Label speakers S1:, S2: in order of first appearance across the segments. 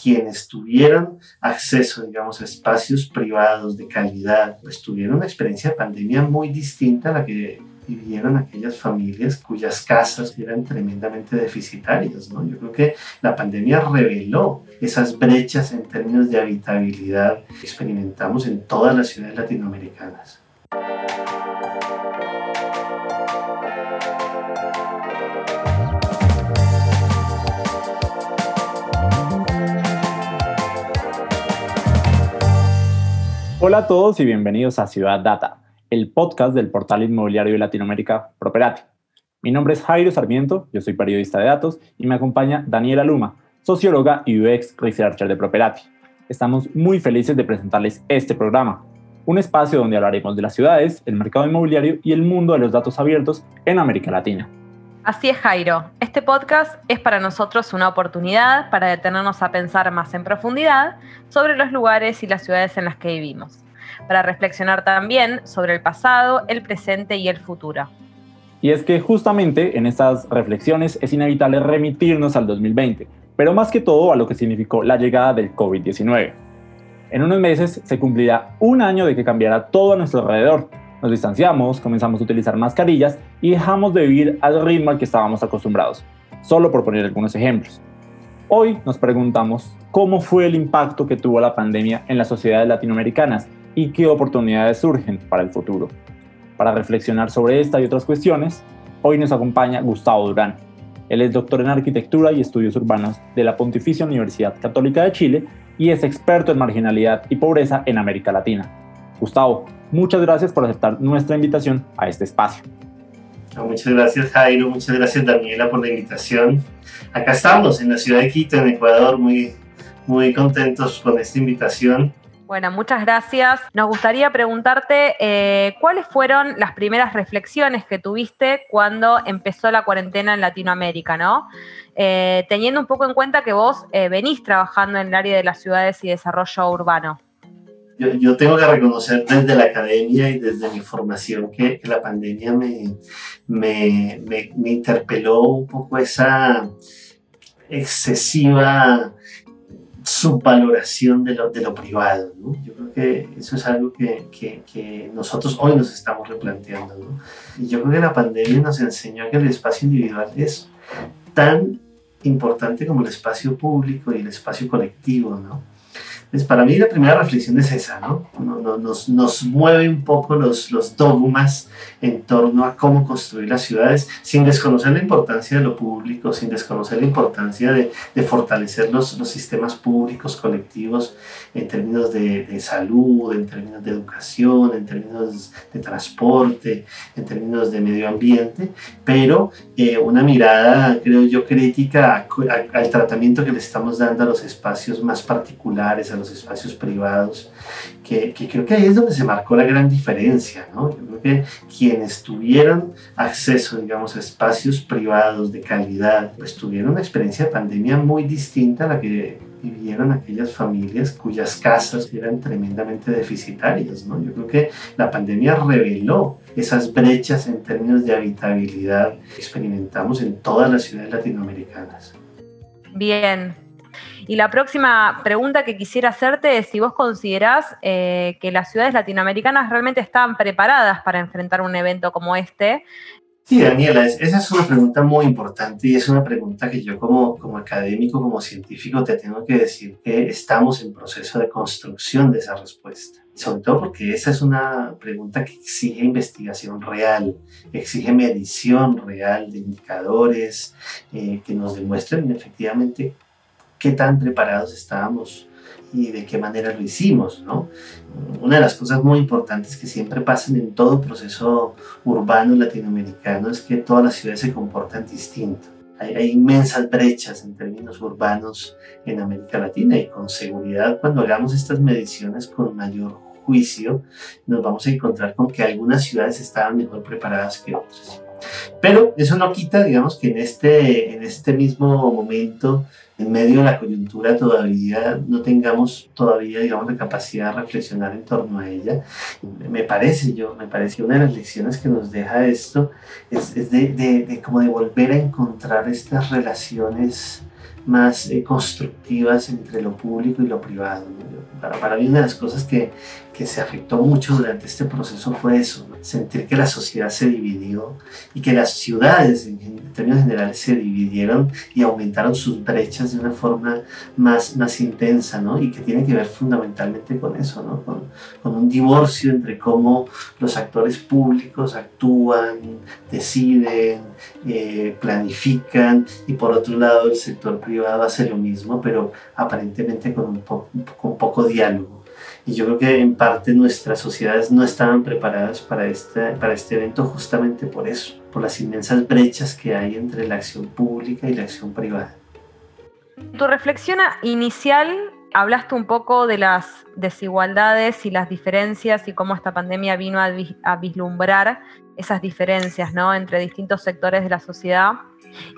S1: quienes tuvieron acceso, digamos, a espacios privados de calidad, pues tuvieron una experiencia de pandemia muy distinta a la que vivieron aquellas familias cuyas casas eran tremendamente deficitarias. ¿no? Yo creo que la pandemia reveló esas brechas en términos de habitabilidad que experimentamos en todas las ciudades latinoamericanas.
S2: Hola a todos y bienvenidos a Ciudad Data, el podcast del portal inmobiliario de Latinoamérica Properati. Mi nombre es Jairo Sarmiento, yo soy periodista de datos y me acompaña Daniela Luma, socióloga y UX Researcher de Properati. Estamos muy felices de presentarles este programa, un espacio donde hablaremos de las ciudades, el mercado inmobiliario y el mundo de los datos abiertos en América Latina.
S3: Así es, Jairo. Este podcast es para nosotros una oportunidad para detenernos a pensar más en profundidad sobre los lugares y las ciudades en las que vivimos, para reflexionar también sobre el pasado, el presente y el futuro.
S2: Y es que justamente en estas reflexiones es inevitable remitirnos al 2020, pero más que todo a lo que significó la llegada del COVID-19. En unos meses se cumplirá un año de que cambiará todo a nuestro alrededor, nos distanciamos, comenzamos a utilizar mascarillas y dejamos de vivir al ritmo al que estábamos acostumbrados, solo por poner algunos ejemplos. Hoy nos preguntamos cómo fue el impacto que tuvo la pandemia en las sociedades latinoamericanas y qué oportunidades surgen para el futuro. Para reflexionar sobre esta y otras cuestiones, hoy nos acompaña Gustavo Durán. Él es doctor en arquitectura y estudios urbanos de la Pontificia Universidad Católica de Chile y es experto en marginalidad y pobreza en América Latina. Gustavo, muchas gracias por aceptar nuestra invitación a este espacio.
S1: Muchas gracias Jairo, muchas gracias Daniela por la invitación. Acá estamos en la ciudad de Quito, en Ecuador, muy, muy contentos con esta invitación.
S3: Bueno, muchas gracias. Nos gustaría preguntarte eh, cuáles fueron las primeras reflexiones que tuviste cuando empezó la cuarentena en Latinoamérica, ¿no? Eh, teniendo un poco en cuenta que vos eh, venís trabajando en el área de las ciudades y desarrollo urbano
S1: yo, tengo que reconocer desde la academia y desde mi formación que, la pandemia me, me, me, interpeló un poco esa excesiva subvaloración de lo, de lo privado. ¿no? Yo creo que eso es algo que, que, que, nosotros hoy nos estamos replanteando. ¿no? Y yo creo que la pandemia nos enseñó que el espacio individual es tan importante como el espacio público y el espacio colectivo. ¿no? Pues para mí la primera reflexión es esa, ¿no? Nos, nos mueve un poco los, los dogmas en torno a cómo construir las ciudades sin desconocer la importancia de lo público, sin desconocer la importancia de, de fortalecer los, los, sistemas públicos colectivos en términos de, de, salud, en términos de educación, en términos de transporte, en términos de medio ambiente, pero eh, una mirada, creo yo, crítica al tratamiento que le estamos dando a los espacios más particulares, a los espacios privados, que, que, creo que ahí es donde se marcó la gran diferencia, ¿no? Yo creo que quienes tuvieron acceso, digamos, a espacios privados de calidad, pues tuvieron una experiencia de pandemia muy distinta a la que vivieron aquellas familias cuyas casas eran tremendamente deficitarias, ¿no? Yo creo que la pandemia reveló esas brechas en términos de habitabilidad que experimentamos en todas las ciudades latinoamericanas.
S3: Bien, y la próxima pregunta que quisiera hacerte es si vos considerás eh, que las ciudades latinoamericanas realmente están preparadas para enfrentar un evento como este.
S1: Sí, Daniela, esa es una pregunta muy importante y es una pregunta que yo como, como académico, como científico, te tengo que decir que estamos en proceso de construcción de esa respuesta. Sobre todo porque esa es una pregunta que exige investigación real, exige medición real de indicadores eh, que nos demuestren efectivamente qué tan preparados estábamos y de qué manera lo hicimos, ¿no? Una de las cosas muy importantes que siempre pasan en todo proceso urbano latinoamericano es que todas las ciudades se comportan distinto. Hay, hay, inmensas brechas en términos urbanos en América Latina y con seguridad cuando hagamos estas mediciones con mayor juicio nos vamos a encontrar con que algunas ciudades estaban mejor preparadas que otras. Pero eso no quita, digamos, que en este, en este mismo momento en medio de la coyuntura todavía no tengamos todavía, digamos, la capacidad de reflexionar en torno a ella. Me parece yo, me parece una de las lecciones que nos deja esto es, es de, de, de, como de volver a encontrar estas relaciones más eh, constructivas entre lo público y lo privado. Para, para, mí una de las cosas que, que, se afectó mucho durante este proceso fue eso, sentir que la sociedad se dividió y que las ciudades en, en, términos generales se dividieron y aumentaron sus brechas de una forma más, más intensa ¿no? y que tiene que ver fundamentalmente con eso, ¿no? con, con un divorcio entre cómo los actores públicos actúan, deciden, eh, planifican y por otro lado el sector privado hace lo mismo, pero aparentemente con, un con poco diálogo. Y yo creo que en parte nuestras sociedades no estaban preparadas para este, para este evento justamente por eso, por las inmensas brechas que hay entre la acción pública y la acción privada.
S3: Tu reflexión inicial hablaste un poco de las desigualdades y las diferencias y cómo esta pandemia vino a, a vislumbrar esas diferencias ¿no? entre distintos sectores de la sociedad.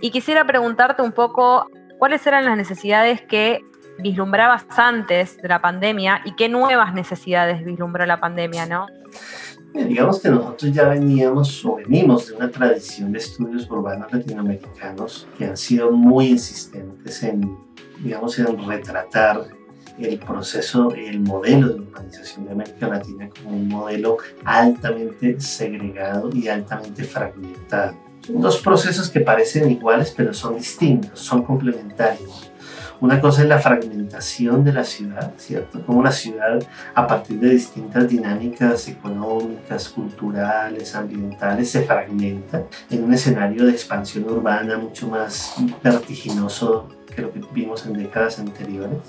S3: Y quisiera preguntarte un poco cuáles eran las necesidades que vislumbrabas antes de la pandemia y qué nuevas necesidades vislumbró la pandemia, ¿no?
S1: digamos que nosotros ya veníamos o venimos de una tradición de estudios urbanos latinoamericanos que han sido muy insistentes en, digamos, en retratar el proceso, el modelo de urbanización de América Latina como un modelo altamente segregado y altamente fragmentado. Son dos procesos que parecen iguales pero son distintos, son complementarios. Una cosa es la fragmentación de la ciudad, ¿cierto? Como la ciudad, a partir de distintas dinámicas económicas, culturales, ambientales, se fragmenta en un escenario de expansión urbana mucho más vertiginoso que lo que vimos en décadas anteriores.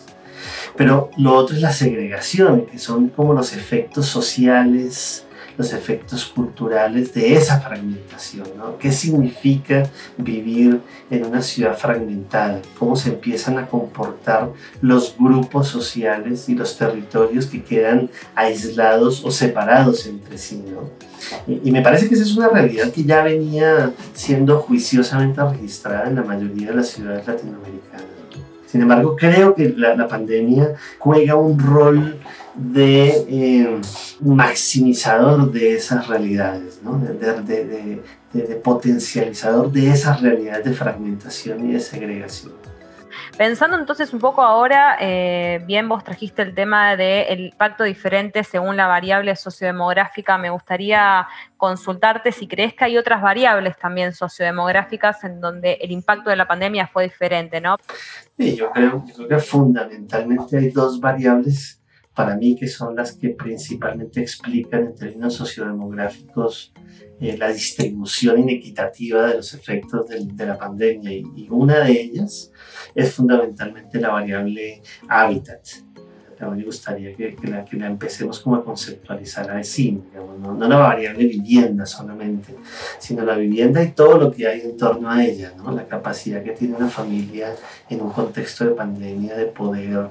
S1: Pero lo otro es la segregación, que son como los efectos sociales, los efectos culturales de esa fragmentación. ¿no? ¿Qué significa vivir en una ciudad fragmentada? ¿Cómo se empiezan a comportar los grupos sociales y los territorios que quedan aislados o separados entre sí? ¿no? Y, y me parece que esa es una realidad que ya venía siendo juiciosamente registrada en la mayoría de las ciudades latinoamericanas. Sin embargo, creo que la, la pandemia juega un rol de eh, maximizador de esas realidades, ¿no? de, de, de, de, potencializador de esas realidades de fragmentación y de segregación.
S3: Pensando entonces un poco ahora, eh, bien vos trajiste el tema del impacto diferente según la variable sociodemográfica, me gustaría consultarte si crees que hay otras variables también sociodemográficas en donde el impacto de la pandemia fue diferente, ¿no?
S1: Sí, yo creo, yo creo que fundamentalmente hay dos variables para mí que son las que principalmente explican en términos sociodemográficos eh, la distribución inequitativa de los efectos de, la pandemia y, una de ellas es fundamentalmente la variable hábitat. Me gustaría que, que, la, que la empecemos como a conceptualizar así, digamos, no, no la variable vivienda solamente, sino la vivienda y todo lo que hay en torno a ella, ¿no? la capacidad que tiene una familia en un contexto de pandemia de poder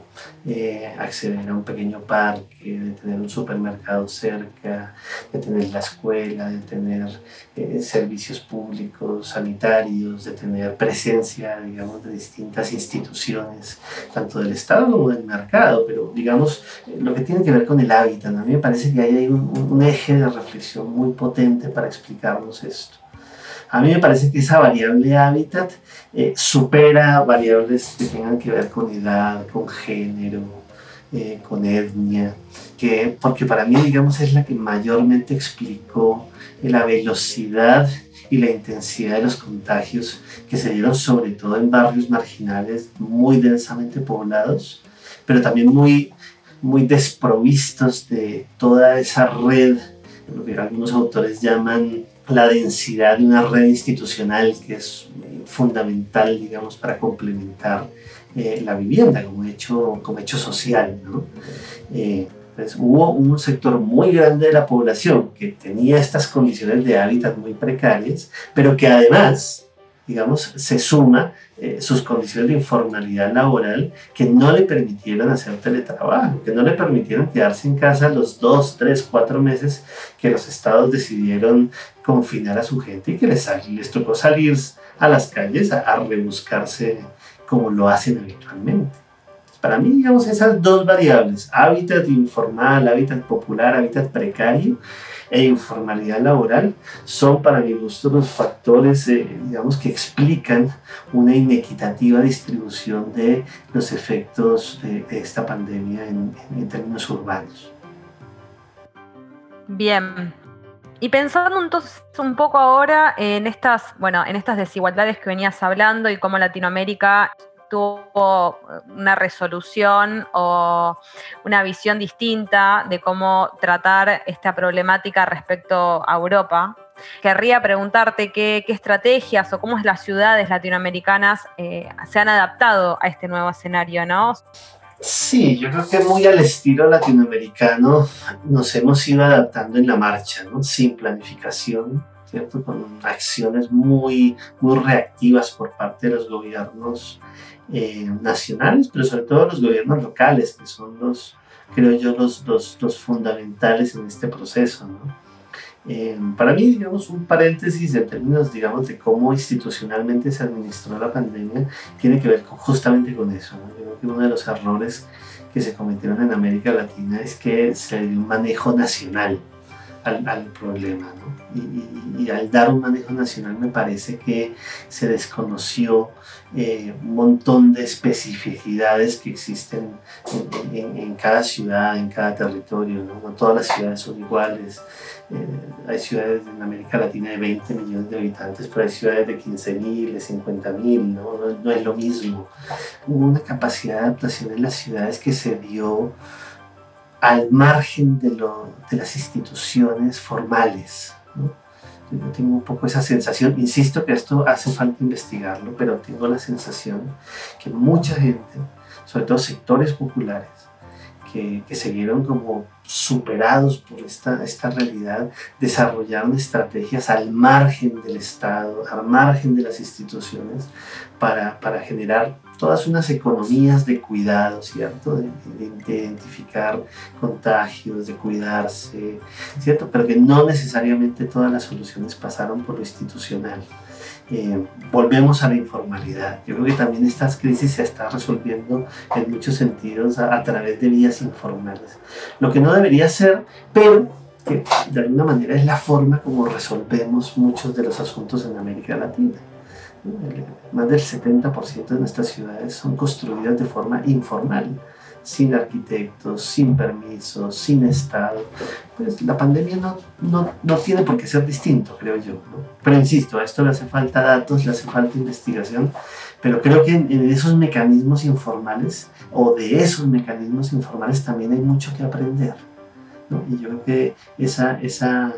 S1: eh, acceder a un pequeño parque, de tener un supermercado cerca, de tener la escuela, de tener eh, servicios públicos, sanitarios, de tener presencia, digamos, de distintas instituciones, tanto del Estado como del mercado, pero digamos, lo que tiene que ver con el hábitat. A mí me parece que ahí hay un, un eje de reflexión muy potente para explicarnos esto. A mí me parece que esa variable hábitat eh, supera variables que tengan que ver con edad, con género, eh, con etnia, que, porque para mí, digamos, es la que mayormente explicó la velocidad y la intensidad de los contagios que se dieron sobre todo en barrios marginales muy densamente poblados, pero también muy, muy desprovistos de toda esa red, lo que algunos autores llaman la densidad de una red institucional que es fundamental, digamos, para complementar eh, la vivienda como hecho, como hecho social. ¿no? Eh, pues hubo un sector muy grande de la población que tenía estas condiciones de hábitat muy precarias, pero que además digamos, se suma eh, sus condiciones de informalidad laboral que no le permitieron hacer teletrabajo, que no le permitieron quedarse en casa los dos, tres, cuatro meses que los estados decidieron confinar a su gente y que les, les tocó salir a las calles a, a rebuscarse como lo hacen habitualmente. Para mí, digamos, esas dos variables, hábitat informal, hábitat popular, hábitat precario, e informalidad laboral son para mi gusto los factores, eh, digamos, que explican una inequitativa distribución de los efectos de, esta pandemia en, términos urbanos.
S3: Bien, y pensando entonces un poco ahora en estas, bueno, en estas desigualdades que venías hablando y cómo Latinoamérica tuvo una resolución o una visión distinta de cómo tratar esta problemática respecto a Europa. Querría preguntarte qué, estrategias o cómo las ciudades latinoamericanas eh, se han adaptado a este nuevo escenario, ¿no?
S1: Sí, yo creo que muy al estilo latinoamericano nos hemos ido adaptando en la marcha, ¿no? sin planificación, ¿cierto? con acciones muy, muy reactivas por parte de los gobiernos eh, nacionales, pero sobre todo los gobiernos locales, que son los, creo yo, los, los, los fundamentales en este proceso. ¿no? Eh, para mí, digamos, un paréntesis en términos, digamos, de cómo institucionalmente se administró la pandemia, tiene que ver justamente con eso. Yo creo que uno de los errores que se cometieron en América Latina es que se dio un manejo nacional al, al problema. ¿no? Y, y, al dar un manejo nacional me parece que se desconoció eh, un montón de especificidades que existen en, en, en, cada ciudad, en cada territorio. ¿no? no todas las ciudades son iguales. Eh, hay ciudades en América Latina de 20 millones de habitantes, pero hay ciudades de 15 mil, de 50 mil, ¿no? ¿no? No, es lo mismo. Hubo una capacidad de adaptación en las ciudades que se dio al margen de, lo, de las instituciones formales. Yo tengo un poco esa sensación, insisto que esto hace falta investigarlo, pero tengo la sensación que mucha gente, sobre todo sectores populares, que, que, se como superados por esta, esta realidad, desarrollaron estrategias al margen del Estado, al margen de las instituciones, para, para generar todas unas economías de cuidado, ¿cierto? De, de, de, identificar contagios, de cuidarse, ¿cierto? Pero que no necesariamente todas las soluciones pasaron por lo institucional. Eh, volvemos a la informalidad. Yo creo que también esta crisis se está resolviendo en muchos sentidos a, a, través de vías informales. Lo que no debería ser, pero que de alguna manera es la forma como resolvemos muchos de los asuntos en América Latina. Más del 70% de nuestras ciudades son construidas de forma informal sin arquitectos, sin permisos, sin Estado. Pues la pandemia no, no, no tiene por qué ser distinto, creo yo. ¿no? Pero insisto, a esto le hace falta datos, le hace falta investigación, pero creo que en, en, esos mecanismos informales o de esos mecanismos informales también hay mucho que aprender. ¿no? Y yo creo que esa, esa,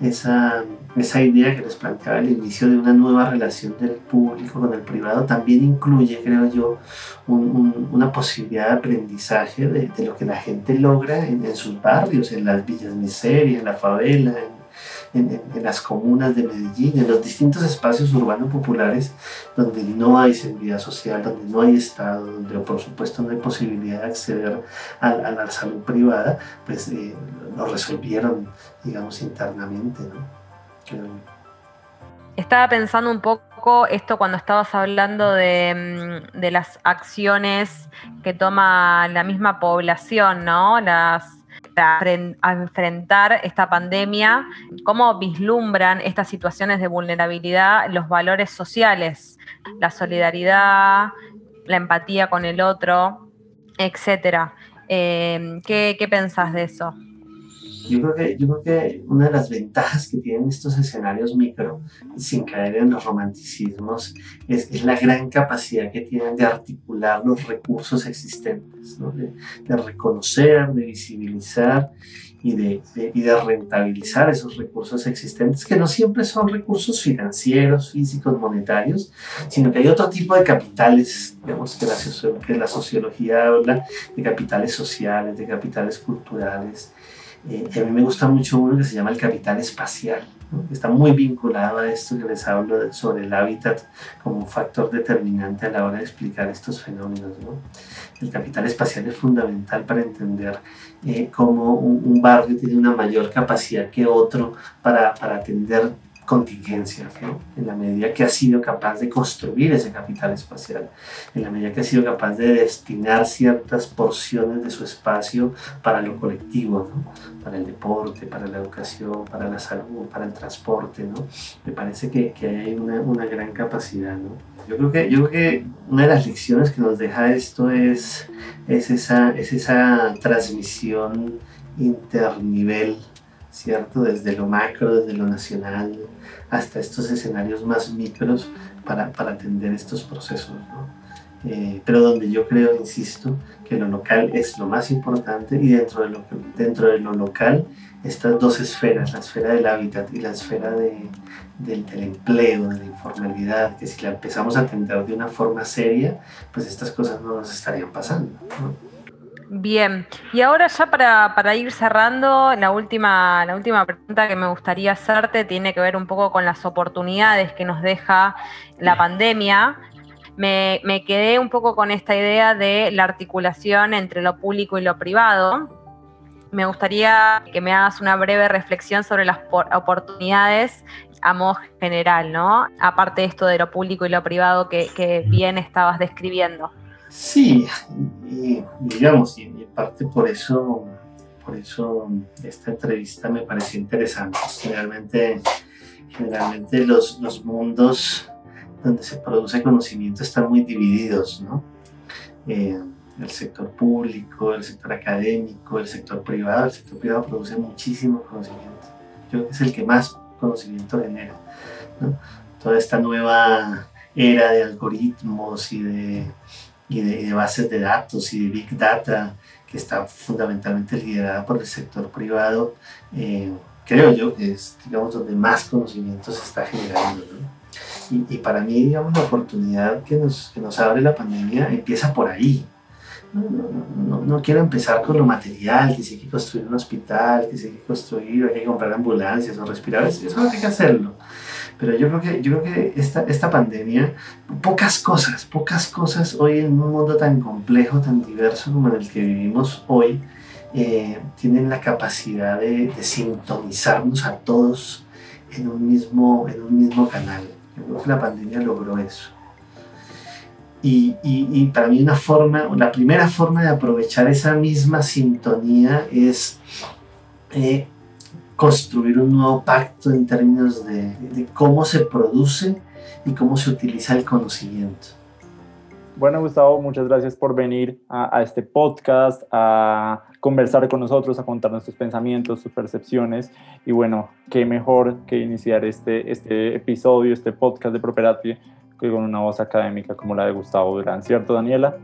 S1: esa, esa idea que les planteaba al inicio de una nueva relación del público con el privado también incluye, creo yo, un, un, una posibilidad de aprendizaje de, lo que la gente logra en, sus barrios, en las villas miseria, en la favela, en, las comunas de Medellín, en los distintos espacios urbanos populares donde no hay seguridad social, donde no hay Estado, donde por supuesto no hay posibilidad de acceder a, a la salud privada, pues eh, lo resolvieron, digamos, internamente. ¿no?
S3: Estaba pensando un poco esto cuando estabas hablando de, mm, de las acciones que toma la misma población, ¿no? Las a enfrentar esta pandemia, cómo vislumbran estas situaciones de vulnerabilidad los valores sociales, la solidaridad, la empatía con el otro, etcétera. Eh, ¿qué, ¿Qué pensás de eso?
S1: Yo creo, que, yo creo que una de las ventajas que tienen estos escenarios micro, sin caer en los romanticismos, es, es la gran capacidad que tienen de articular los recursos existentes, ¿no? de, de, reconocer, de visibilizar y de, de, y de rentabilizar esos recursos existentes, que no siempre son recursos financieros, físicos, monetarios, sino que hay otro tipo de capitales, digamos, que la, que la sociología habla de capitales sociales, de capitales culturales, eh, y a mí me gusta mucho uno que se llama el capital espacial, ¿no? que está muy vinculado a esto que les hablo de, sobre el hábitat como un factor determinante a la hora de explicar estos fenómenos. ¿no? El capital espacial es fundamental para entender eh, cómo un, un, barrio tiene una mayor capacidad que otro para, para atender contingencias, ¿no? en la medida que ha sido capaz de construir ese capital espacial, en la medida que ha sido capaz de destinar ciertas porciones de su espacio para lo colectivo, ¿no? para el deporte, para la educación, para la salud, para el transporte. ¿no? Me parece que, que hay una, una, gran capacidad. ¿no? Yo, creo que, yo creo que una de las lecciones que nos deja esto es, es, esa, es esa transmisión internivel ¿cierto? Desde lo macro, desde lo nacional, hasta estos escenarios más micros para, para atender estos procesos. ¿no? Eh, pero donde yo creo, insisto, que lo local es lo más importante y dentro de lo, dentro de lo local estas dos esferas, la esfera del hábitat y la esfera de, del, del, empleo, de la informalidad, que si la empezamos a atender de una forma seria, pues estas cosas no nos estarían pasando. ¿no?
S3: Bien, y ahora ya para, para, ir cerrando, la última, la última pregunta que me gustaría hacerte tiene que ver un poco con las oportunidades que nos deja la pandemia. Me, me quedé un poco con esta idea de la articulación entre lo público y lo privado. Me gustaría que me hagas una breve reflexión sobre las oportunidades a modo general, ¿no? Aparte de esto de lo público y lo privado que, que bien estabas describiendo.
S1: Sí, y, digamos, y en parte por eso, por eso esta entrevista me pareció interesante. Generalmente, generalmente los, los mundos donde se produce conocimiento están muy divididos, ¿no? Eh, el sector público, el sector académico, el sector privado. El sector privado produce muchísimo conocimiento. Yo creo que es el que más conocimiento genera. ¿no? Toda esta nueva era de algoritmos y de y de, bases de datos y de Big Data, que está fundamentalmente liderada por el sector privado, eh, creo yo que es, digamos, donde más conocimiento se está generando. ¿no? Y, y, para mí, digamos, la oportunidad que nos, que nos abre la pandemia empieza por ahí. No, no, no, no, quiero empezar con lo material, que si hay que construir un hospital, que si hay que construir, hay que comprar ambulancias o respiradores, eso no hay que hacerlo. Pero yo creo que, yo creo que esta, esta pandemia, pocas cosas, pocas cosas hoy en un mundo tan complejo, tan diverso como en el que vivimos hoy, eh, tienen la capacidad de, de, sintonizarnos a todos en un, mismo, en un mismo canal. Yo creo que la pandemia logró eso. Y, y, y, para mí una forma, la primera forma de aprovechar esa misma sintonía es eh, construir un nuevo pacto en términos de, cómo se produce y cómo se utiliza el conocimiento.
S2: Bueno, Gustavo, muchas gracias por venir a, este podcast, a conversar con nosotros, a contar nuestros pensamientos, sus percepciones. Y bueno, qué mejor que iniciar este, este episodio, este podcast de Properati, que con una voz académica como la de Gustavo Durán, ¿cierto, Daniela?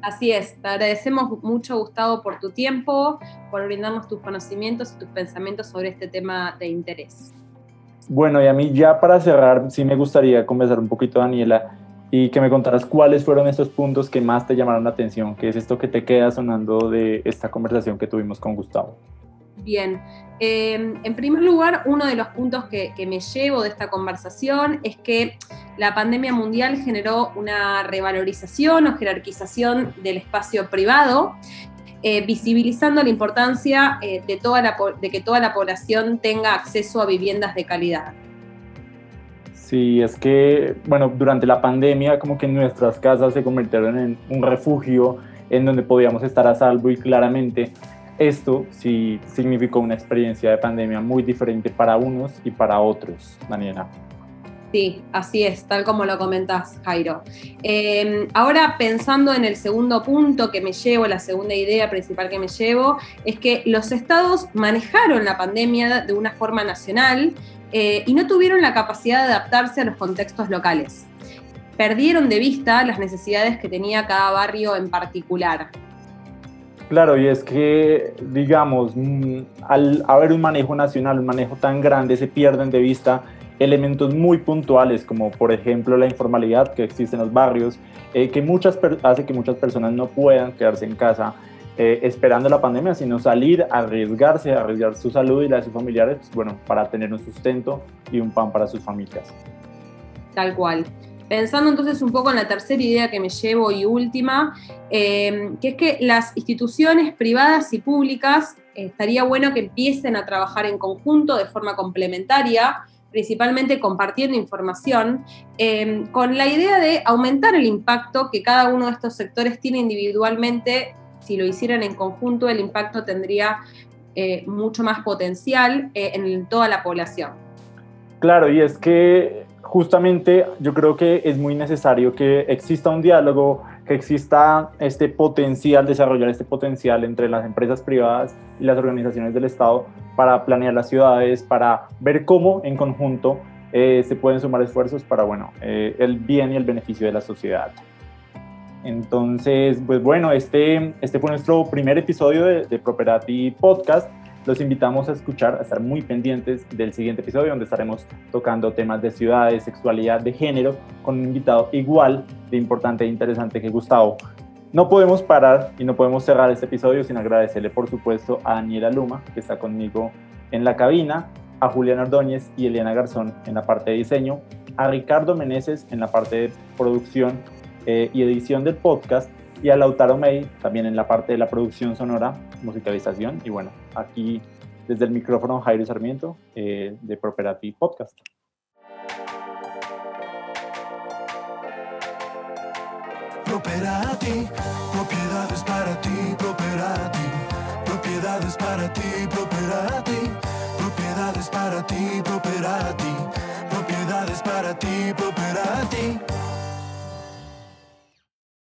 S4: Así es, te agradecemos mucho, Gustavo, por tu tiempo, por brindarnos tus conocimientos y tus pensamientos sobre este tema de interés.
S2: Bueno, y a mí ya para cerrar, sí me gustaría conversar un poquito, Daniela, y que me contaras cuáles fueron esos puntos que más te llamaron la atención, qué es esto que te queda sonando de esta conversación que tuvimos con Gustavo.
S4: Bien, eh, en primer lugar, uno de los puntos que, me llevo de esta conversación es que la pandemia mundial generó una revalorización o jerarquización del espacio privado, eh, visibilizando la importancia eh, de que toda la población tenga acceso a viviendas de calidad.
S2: Sí, es que, bueno, durante la pandemia como que nuestras casas se convirtieron en un refugio en donde podíamos estar a salvo y claramente esto sí significó una experiencia de pandemia muy diferente para unos y para otros, Daniela.
S4: Sí, así es, tal como lo comentás, Jairo. Eh, ahora pensando en el segundo punto que me llevo, la segunda idea principal que me llevo, es que los estados manejaron la pandemia de una forma nacional eh, y no tuvieron la capacidad de adaptarse a los contextos locales. Perdieron de vista las necesidades que tenía cada barrio en particular.
S2: Claro, y es que, digamos, mm, al haber un manejo nacional, un manejo tan grande, se pierden de vista elementos muy puntuales, como por ejemplo la informalidad que existe en los barrios, eh, que muchas hace que muchas personas no puedan quedarse en casa eh, esperando la pandemia, sino salir, arriesgarse, arriesgar su salud y la de sus familiares, pues, bueno, para tener un sustento y un pan para sus familias.
S4: Tal cual. Pensando entonces un poco en la tercera idea que me llevo y última, eh, que es que las instituciones privadas y públicas eh, estaría bueno que empiecen a trabajar en conjunto de forma complementaria, principalmente compartiendo información, em, con la idea de aumentar el impacto que cada uno de estos sectores tiene individualmente. Si lo hicieran en conjunto, el impacto tendría eh, mucho más potencial eh, en toda la población.
S2: Claro, y es que justamente yo creo que es muy necesario que exista un diálogo, que exista este potencial, desarrollar este potencial entre las empresas privadas y las organizaciones del Estado para planear las ciudades, para ver cómo en conjunto eh, se pueden sumar esfuerzos para bueno, el bien y el beneficio de la sociedad. Entonces, pues bueno, este, este fue nuestro primer episodio de, de Properati Podcast. Los invitamos a escuchar, a estar muy pendientes del siguiente episodio donde estaremos tocando temas de ciudades, sexualidad, de género, con un invitado igual de importante e interesante que Gustavo. No podemos parar y no podemos cerrar este episodio sin agradecerle, por supuesto, a Daniela Luma, que está conmigo en la cabina, a Julián Ordóñez y Eliana Garzón en la parte de diseño, a Ricardo Meneses en la parte de producción eh, y edición del podcast, y a Lautaro May también en la parte de la producción sonora, musicalización. Y bueno, aquí desde el micrófono Jairo Sarmiento eh, de Properati Podcast.
S5: Properati, propiedades para ti, Properati, propiedades para ti, Properati, propiedades para ti, Properati, propiedades para ti, Properati.